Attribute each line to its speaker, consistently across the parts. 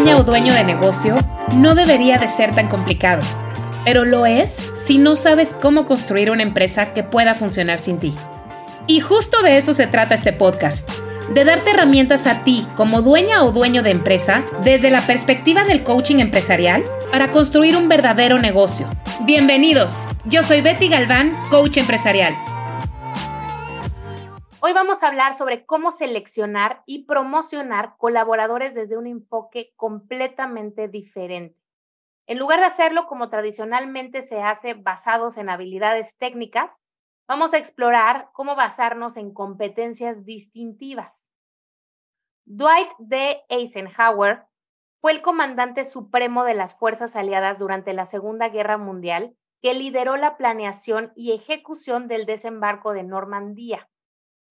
Speaker 1: Dueña o dueño de negocio no debería de ser tan complicado, pero lo es si no sabes cómo construir una empresa que pueda funcionar sin ti. Y justo de eso se trata este podcast, de darte herramientas a ti como dueña o dueño de empresa desde la perspectiva del coaching empresarial para construir un verdadero negocio. Bienvenidos, yo soy Betty Galván, coach empresarial. Hoy vamos a hablar sobre cómo seleccionar y promocionar colaboradores desde un enfoque completamente diferente. En lugar de hacerlo como tradicionalmente se hace basados en habilidades técnicas, vamos a explorar cómo basarnos en competencias distintivas. Dwight D. Eisenhower fue el comandante supremo de las fuerzas aliadas durante la Segunda Guerra Mundial que lideró la planeación y ejecución del desembarco de Normandía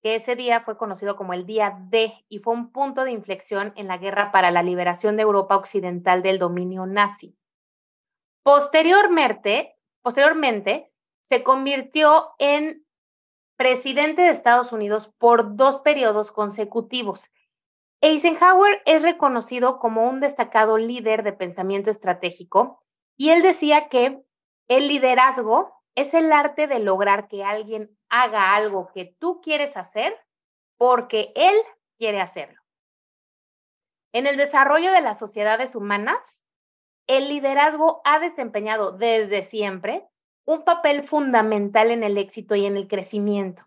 Speaker 1: que ese día fue conocido como el Día D y fue un punto de inflexión en la guerra para la liberación de Europa Occidental del dominio nazi. Posteriormente, posteriormente se convirtió en presidente de Estados Unidos por dos periodos consecutivos. Eisenhower es reconocido como un destacado líder de pensamiento estratégico y él decía que el liderazgo es el arte de lograr que alguien haga algo que tú quieres hacer porque él quiere hacerlo. En el desarrollo de las sociedades humanas, el liderazgo ha desempeñado desde siempre un papel fundamental en el éxito y en el crecimiento.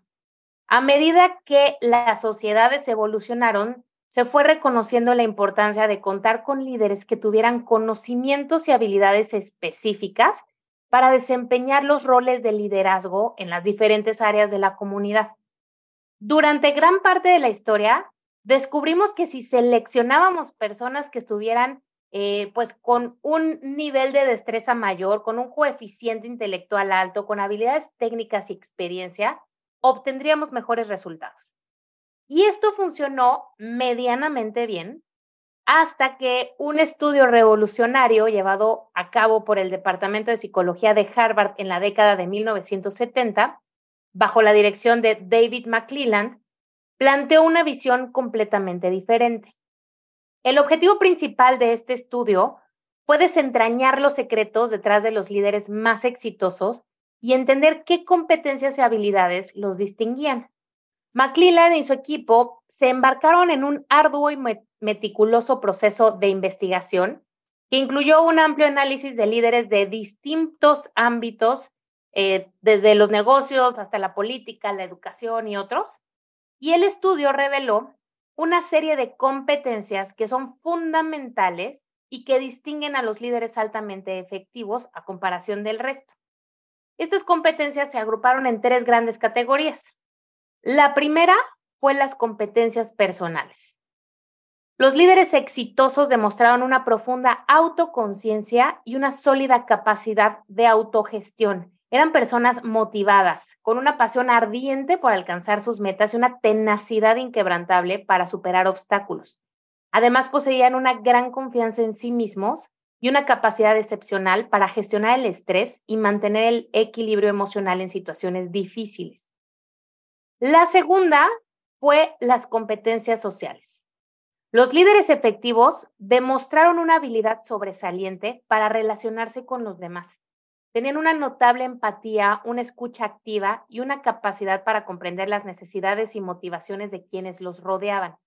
Speaker 1: A medida que las sociedades evolucionaron, se fue reconociendo la importancia de contar con líderes que tuvieran conocimientos y habilidades específicas para desempeñar los roles de liderazgo en las diferentes áreas de la comunidad. Durante gran parte de la historia, descubrimos que si seleccionábamos personas que estuvieran eh, pues con un nivel de destreza mayor, con un coeficiente intelectual alto, con habilidades técnicas y experiencia, obtendríamos mejores resultados. Y esto funcionó medianamente bien hasta que un estudio revolucionario llevado a cabo por el Departamento de Psicología de Harvard en la década de 1970, bajo la dirección de David McClelland, planteó una visión completamente diferente. El objetivo principal de este estudio fue desentrañar los secretos detrás de los líderes más exitosos y entender qué competencias y habilidades los distinguían. McClelland y su equipo se embarcaron en un arduo y meticuloso proceso de investigación que incluyó un amplio análisis de líderes de distintos ámbitos, eh, desde los negocios hasta la política, la educación y otros. Y el estudio reveló una serie de competencias que son fundamentales y que distinguen a los líderes altamente efectivos a comparación del resto. Estas competencias se agruparon en tres grandes categorías. La primera fue las competencias personales. Los líderes exitosos demostraron una profunda autoconciencia y una sólida capacidad de autogestión. Eran personas motivadas, con una pasión ardiente por alcanzar sus metas y una tenacidad inquebrantable para superar obstáculos. Además, poseían una gran confianza en sí mismos y una capacidad excepcional para gestionar el estrés y mantener el equilibrio emocional en situaciones difíciles. La segunda fue las competencias sociales. Los líderes efectivos demostraron una habilidad sobresaliente para relacionarse con los demás. Tenían una notable empatía, una escucha activa y una capacidad para comprender las necesidades y motivaciones de quienes los rodeaban.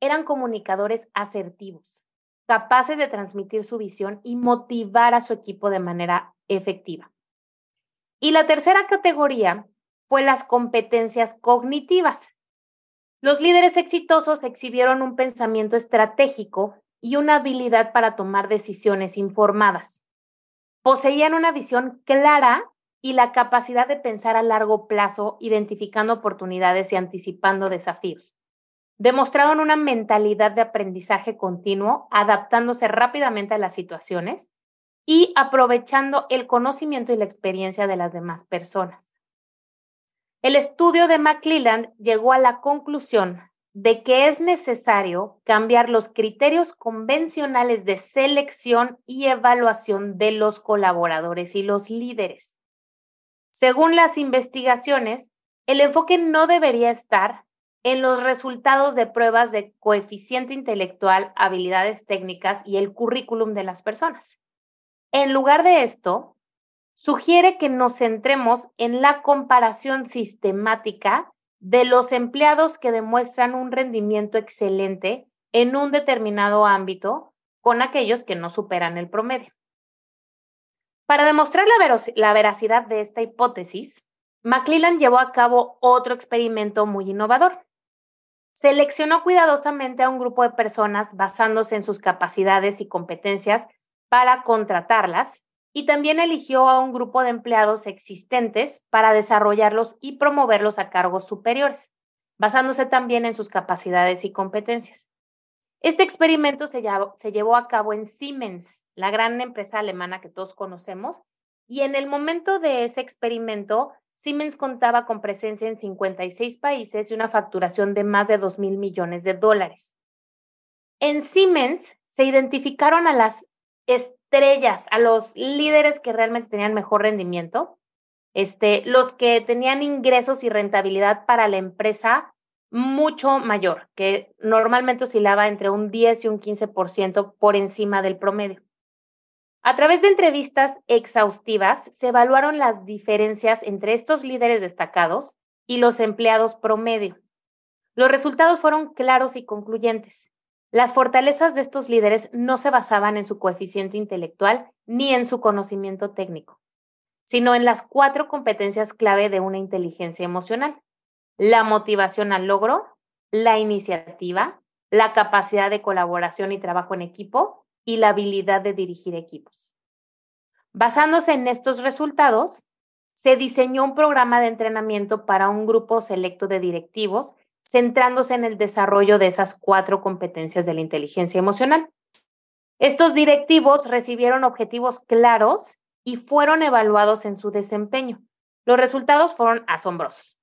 Speaker 1: Eran comunicadores asertivos, capaces de transmitir su visión y motivar a su equipo de manera efectiva. Y la tercera categoría fue las competencias cognitivas. Los líderes exitosos exhibieron un pensamiento estratégico y una habilidad para tomar decisiones informadas. Poseían una visión clara y la capacidad de pensar a largo plazo, identificando oportunidades y anticipando desafíos. Demostraron una mentalidad de aprendizaje continuo, adaptándose rápidamente a las situaciones y aprovechando el conocimiento y la experiencia de las demás personas. El estudio de McClelland llegó a la conclusión de que es necesario cambiar los criterios convencionales de selección y evaluación de los colaboradores y los líderes. Según las investigaciones, el enfoque no debería estar en los resultados de pruebas de coeficiente intelectual, habilidades técnicas y el currículum de las personas. En lugar de esto, sugiere que nos centremos en la comparación sistemática de los empleados que demuestran un rendimiento excelente en un determinado ámbito con aquellos que no superan el promedio. Para demostrar la, veracidad de esta hipótesis, McClellan llevó a cabo otro experimento muy innovador. Seleccionó cuidadosamente a un grupo de personas basándose en sus capacidades y competencias para contratarlas y también eligió a un grupo de empleados existentes para desarrollarlos y promoverlos a cargos superiores, basándose también en sus capacidades y competencias. Este experimento se, llevó a cabo en Siemens, la gran empresa alemana que todos conocemos, y en el momento de ese experimento, Siemens contaba con presencia en 56 países y una facturación de más de 2 mil millones de dólares. En Siemens se identificaron a las estrellas, a los líderes que realmente tenían mejor rendimiento, este, los que tenían ingresos y rentabilidad para la empresa mucho mayor, que normalmente oscilaba entre un 10 y un 15% por encima del promedio. A través de entrevistas exhaustivas se evaluaron las diferencias entre estos líderes destacados y los empleados promedio. Los resultados fueron claros y concluyentes. Las fortalezas de estos líderes no se basaban en su coeficiente intelectual ni en su conocimiento técnico, sino en las cuatro competencias clave de una inteligencia emocional. La motivación al logro, la iniciativa, la capacidad de colaboración y trabajo en equipo y la habilidad de dirigir equipos. Basándose en estos resultados, se diseñó un programa de entrenamiento para un grupo selecto de directivos centrándose en el desarrollo de esas cuatro competencias de la inteligencia emocional. Estos directivos recibieron objetivos claros y fueron evaluados en su desempeño. Los resultados fueron asombrosos.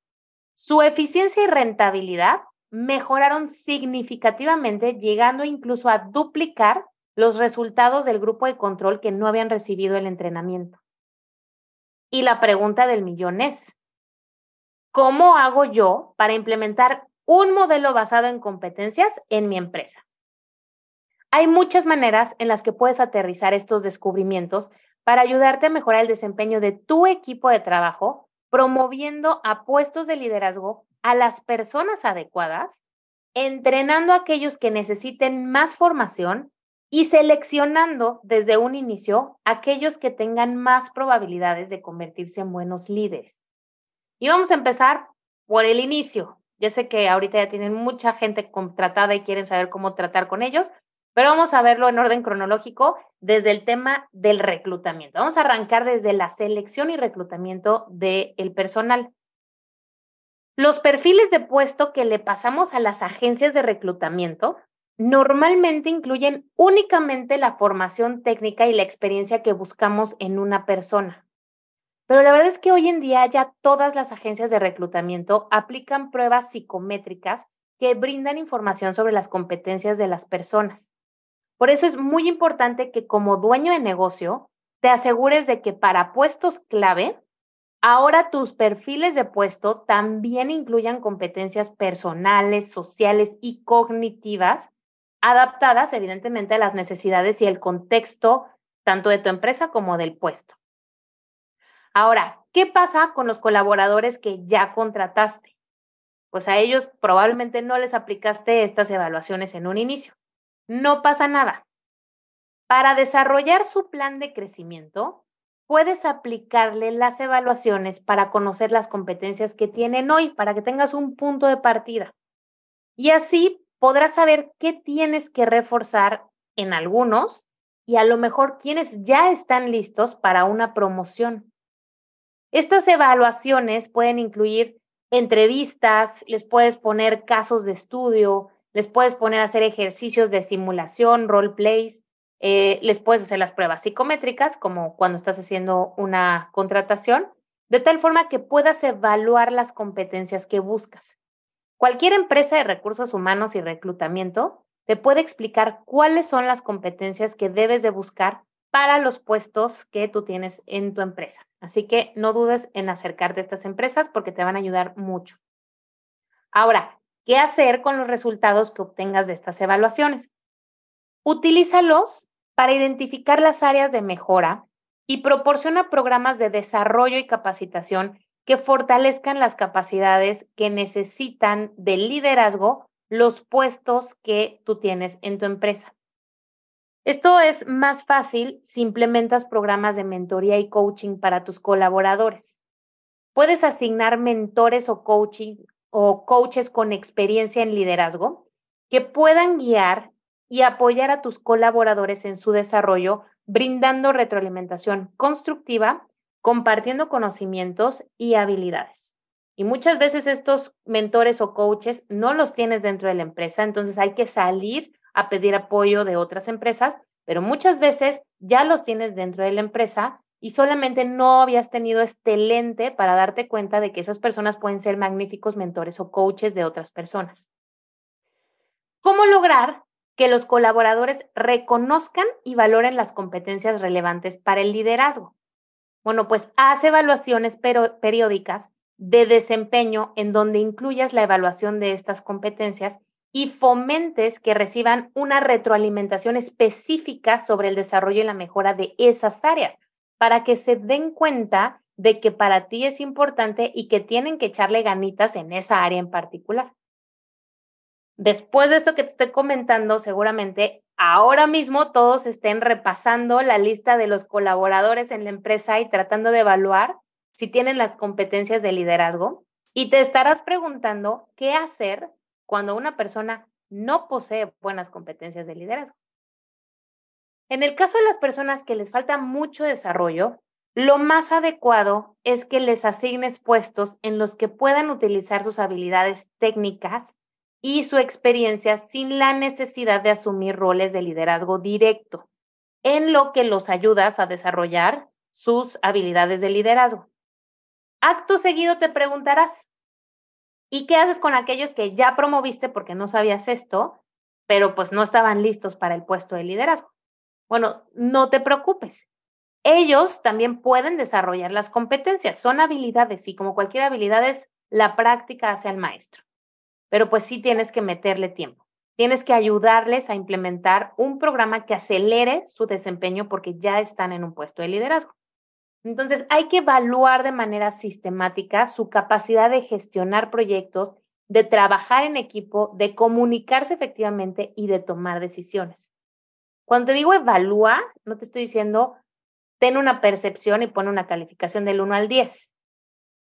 Speaker 1: Su eficiencia y rentabilidad mejoraron significativamente, llegando incluso a duplicar los resultados del grupo de control que no habían recibido el entrenamiento. Y la pregunta del millón es, ¿cómo hago yo para implementar un modelo basado en competencias en mi empresa. Hay muchas maneras en las que puedes aterrizar estos descubrimientos para ayudarte a mejorar el desempeño de tu equipo de trabajo, promoviendo a puestos de liderazgo a las personas adecuadas, entrenando a aquellos que necesiten más formación y seleccionando desde un inicio aquellos que tengan más probabilidades de convertirse en buenos líderes. Y vamos a empezar por el inicio, ya sé que ahorita ya tienen mucha gente contratada y quieren saber cómo tratar con ellos, pero vamos a verlo en orden cronológico desde el tema del reclutamiento. Vamos a arrancar desde la selección y reclutamiento del personal. Los perfiles de puesto que le pasamos a las agencias de reclutamiento normalmente incluyen únicamente la formación técnica y la experiencia que buscamos en una persona. Pero la verdad es que hoy en día ya todas las agencias de reclutamiento aplican pruebas psicométricas que brindan información sobre las competencias de las personas. Por eso es muy importante que como dueño de negocio te asegures de que para puestos clave, ahora tus perfiles de puesto también incluyan competencias personales, sociales y cognitivas, adaptadas evidentemente a las necesidades y el contexto tanto de tu empresa como del puesto. Ahora, ¿qué pasa con los colaboradores que ya contrataste? Pues a ellos probablemente no les aplicaste estas evaluaciones en un inicio. No pasa nada. Para desarrollar su plan de crecimiento, puedes aplicarle las evaluaciones para conocer las competencias que tienen hoy, para que tengas un punto de partida. Y así podrás saber qué tienes que reforzar en algunos y a lo mejor quienes ya están listos para una promoción. Estas evaluaciones pueden incluir entrevistas, les puedes poner casos de estudio, les puedes poner a hacer ejercicios de simulación, role plays, eh, les puedes hacer las pruebas psicométricas, como cuando estás haciendo una contratación, de tal forma que puedas evaluar las competencias que buscas. Cualquier empresa de recursos humanos y reclutamiento te puede explicar cuáles son las competencias que debes de buscar para los puestos que tú tienes en tu empresa. Así que no dudes en acercarte a estas empresas porque te van a ayudar mucho. Ahora, ¿qué hacer con los resultados que obtengas de estas evaluaciones? Utilízalos para identificar las áreas de mejora y proporciona programas de desarrollo y capacitación que fortalezcan las capacidades que necesitan de liderazgo los puestos que tú tienes en tu empresa. Esto es más fácil si implementas programas de mentoría y coaching para tus colaboradores. Puedes asignar mentores o coaching o coaches con experiencia en liderazgo que puedan guiar y apoyar a tus colaboradores en su desarrollo, brindando retroalimentación constructiva, compartiendo conocimientos y habilidades. Y muchas veces estos mentores o coaches no los tienes dentro de la empresa, entonces hay que salir a pedir apoyo de otras empresas, pero muchas veces ya los tienes dentro de la empresa y solamente no habías tenido este lente para darte cuenta de que esas personas pueden ser magníficos mentores o coaches de otras personas. ¿Cómo lograr que los colaboradores reconozcan y valoren las competencias relevantes para el liderazgo? Bueno, pues haz evaluaciones periódicas de desempeño en donde incluyas la evaluación de estas competencias y fomentes que reciban una retroalimentación específica sobre el desarrollo y la mejora de esas áreas, para que se den cuenta de que para ti es importante y que tienen que echarle ganitas en esa área en particular. Después de esto que te estoy comentando, seguramente ahora mismo todos estén repasando la lista de los colaboradores en la empresa y tratando de evaluar si tienen las competencias de liderazgo. Y te estarás preguntando qué hacer cuando una persona no posee buenas competencias de liderazgo. En el caso de las personas que les falta mucho desarrollo, lo más adecuado es que les asignes puestos en los que puedan utilizar sus habilidades técnicas y su experiencia sin la necesidad de asumir roles de liderazgo directo, en lo que los ayudas a desarrollar sus habilidades de liderazgo. Acto seguido te preguntarás, ¿Y qué haces con aquellos que ya promoviste porque no sabías esto, pero pues no estaban listos para el puesto de liderazgo? Bueno, no te preocupes. Ellos también pueden desarrollar las competencias, son habilidades y como cualquier habilidad es la práctica hacia el maestro. Pero pues sí tienes que meterle tiempo. Tienes que ayudarles a implementar un programa que acelere su desempeño porque ya están en un puesto de liderazgo. Entonces, hay que evaluar de manera sistemática su capacidad de gestionar proyectos, de trabajar en equipo, de comunicarse efectivamente y de tomar decisiones. Cuando te digo evalúa, no te estoy diciendo ten una percepción y pon una calificación del 1 al 10.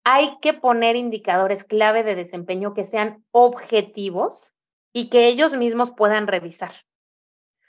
Speaker 1: Hay que poner indicadores clave de desempeño que sean objetivos y que ellos mismos puedan revisar.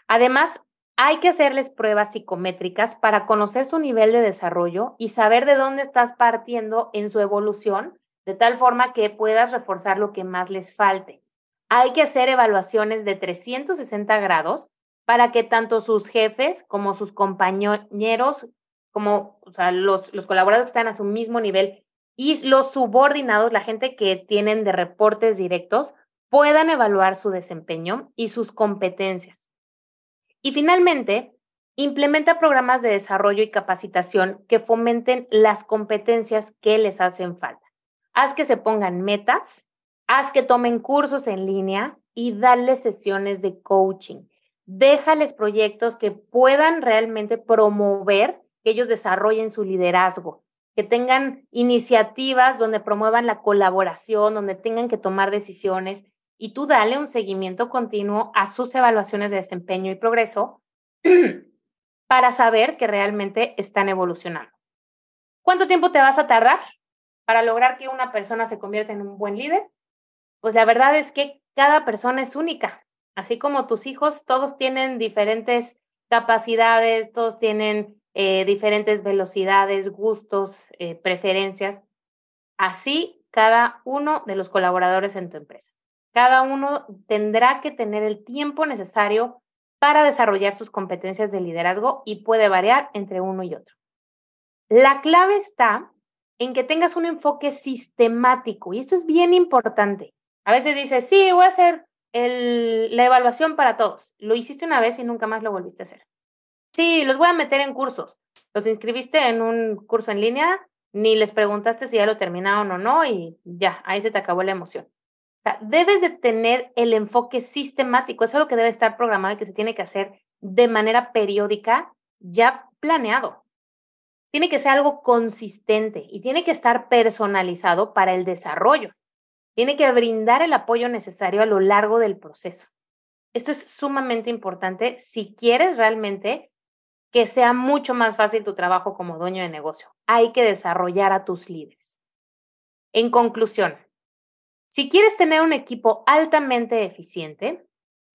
Speaker 1: Además, hay que hacerles pruebas psicométricas para conocer su nivel de desarrollo y saber de dónde estás partiendo en su evolución, de tal forma que puedas reforzar lo que más les falte. Hay que hacer evaluaciones de 360 grados para que tanto sus jefes como sus compañeros, como los, los colaboradores que están a su mismo nivel y los subordinados, la gente que tienen de reportes directos, puedan evaluar su desempeño y sus competencias. Y finalmente, implementa programas de desarrollo y capacitación que fomenten las competencias que les hacen falta. Haz que se pongan metas, haz que tomen cursos en línea y dale sesiones de coaching. Déjales proyectos que puedan realmente promover que ellos desarrollen su liderazgo, que tengan iniciativas donde promuevan la colaboración, donde tengan que tomar decisiones y tú dale un seguimiento continuo a sus evaluaciones de desempeño y progreso para saber que realmente están evolucionando. ¿Cuánto tiempo te vas a tardar para lograr que una persona se convierta en un buen líder? Pues la verdad es que cada persona es única. Así como tus hijos, todos tienen diferentes capacidades, todos tienen eh, diferentes velocidades, gustos, eh, preferencias. Así cada uno de los colaboradores en tu empresa. Cada uno tendrá que tener el tiempo necesario para desarrollar sus competencias de liderazgo y puede variar entre uno y otro. La clave está en que tengas un enfoque sistemático y esto es bien importante. A veces dices, sí, voy a hacer la evaluación para todos. Lo hiciste una vez y nunca más lo volviste a hacer. Sí, los voy a meter en cursos. Los inscribiste en un curso en línea, ni les preguntaste si ya lo terminaron o no y ya, ahí se te acabó la emoción. Debes de tener el enfoque sistemático, es algo que debe estar programado y que se tiene que hacer de manera periódica, ya planeado. Tiene que ser algo consistente y tiene que estar personalizado para el desarrollo. Tiene que brindar el apoyo necesario a lo largo del proceso. Esto es sumamente importante si quieres realmente que sea mucho más fácil tu trabajo como dueño de negocio. Hay que desarrollar a tus líderes. En conclusión, si quieres tener un equipo altamente eficiente,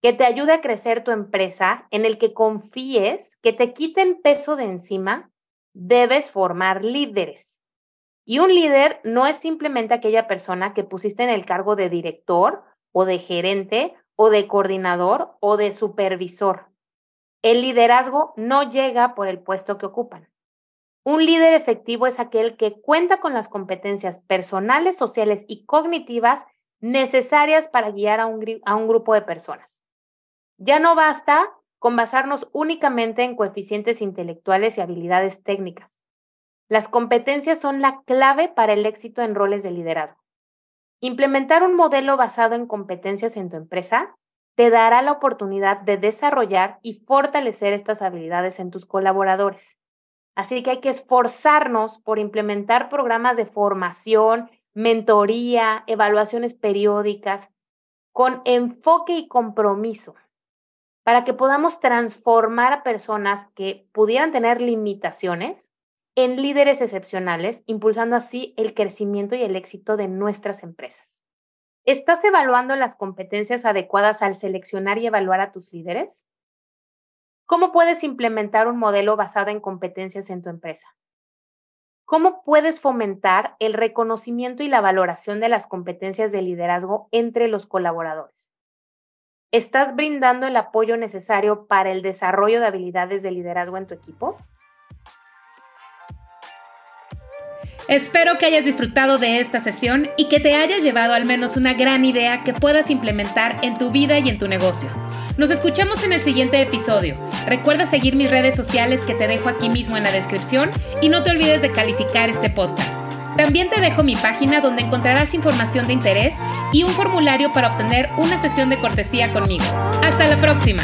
Speaker 1: que te ayude a crecer tu empresa, en el que confíes, que te quiten peso de encima, debes formar líderes. Y un líder no es simplemente aquella persona que pusiste en el cargo de director o de gerente o de coordinador o de supervisor. El liderazgo no llega por el puesto que ocupan. Un líder efectivo es aquel que cuenta con las competencias personales, sociales y cognitivas necesarias para guiar a un, grupo de personas. Ya no basta con basarnos únicamente en coeficientes intelectuales y habilidades técnicas. Las competencias son la clave para el éxito en roles de liderazgo. Implementar un modelo basado en competencias en tu empresa te dará la oportunidad de desarrollar y fortalecer estas habilidades en tus colaboradores. Así que hay que esforzarnos por implementar programas de formación, mentoría, evaluaciones periódicas, con enfoque y compromiso, para que podamos transformar a personas que pudieran tener limitaciones en líderes excepcionales, impulsando así el crecimiento y el éxito de nuestras empresas. ¿Estás evaluando las competencias adecuadas al seleccionar y evaluar a tus líderes? ¿Cómo puedes implementar un modelo basado en competencias en tu empresa? ¿Cómo puedes fomentar el reconocimiento y la valoración de las competencias de liderazgo entre los colaboradores? ¿Estás brindando el apoyo necesario para el desarrollo de habilidades de liderazgo en tu equipo?
Speaker 2: Espero que hayas disfrutado de esta sesión y que te hayas llevado al menos una gran idea que puedas implementar en tu vida y en tu negocio. Nos escuchamos en el siguiente episodio. Recuerda seguir mis redes sociales que te dejo aquí mismo en la descripción y no te olvides de calificar este podcast. También te dejo mi página donde encontrarás información de interés y un formulario para obtener una sesión de cortesía conmigo. Hasta la próxima.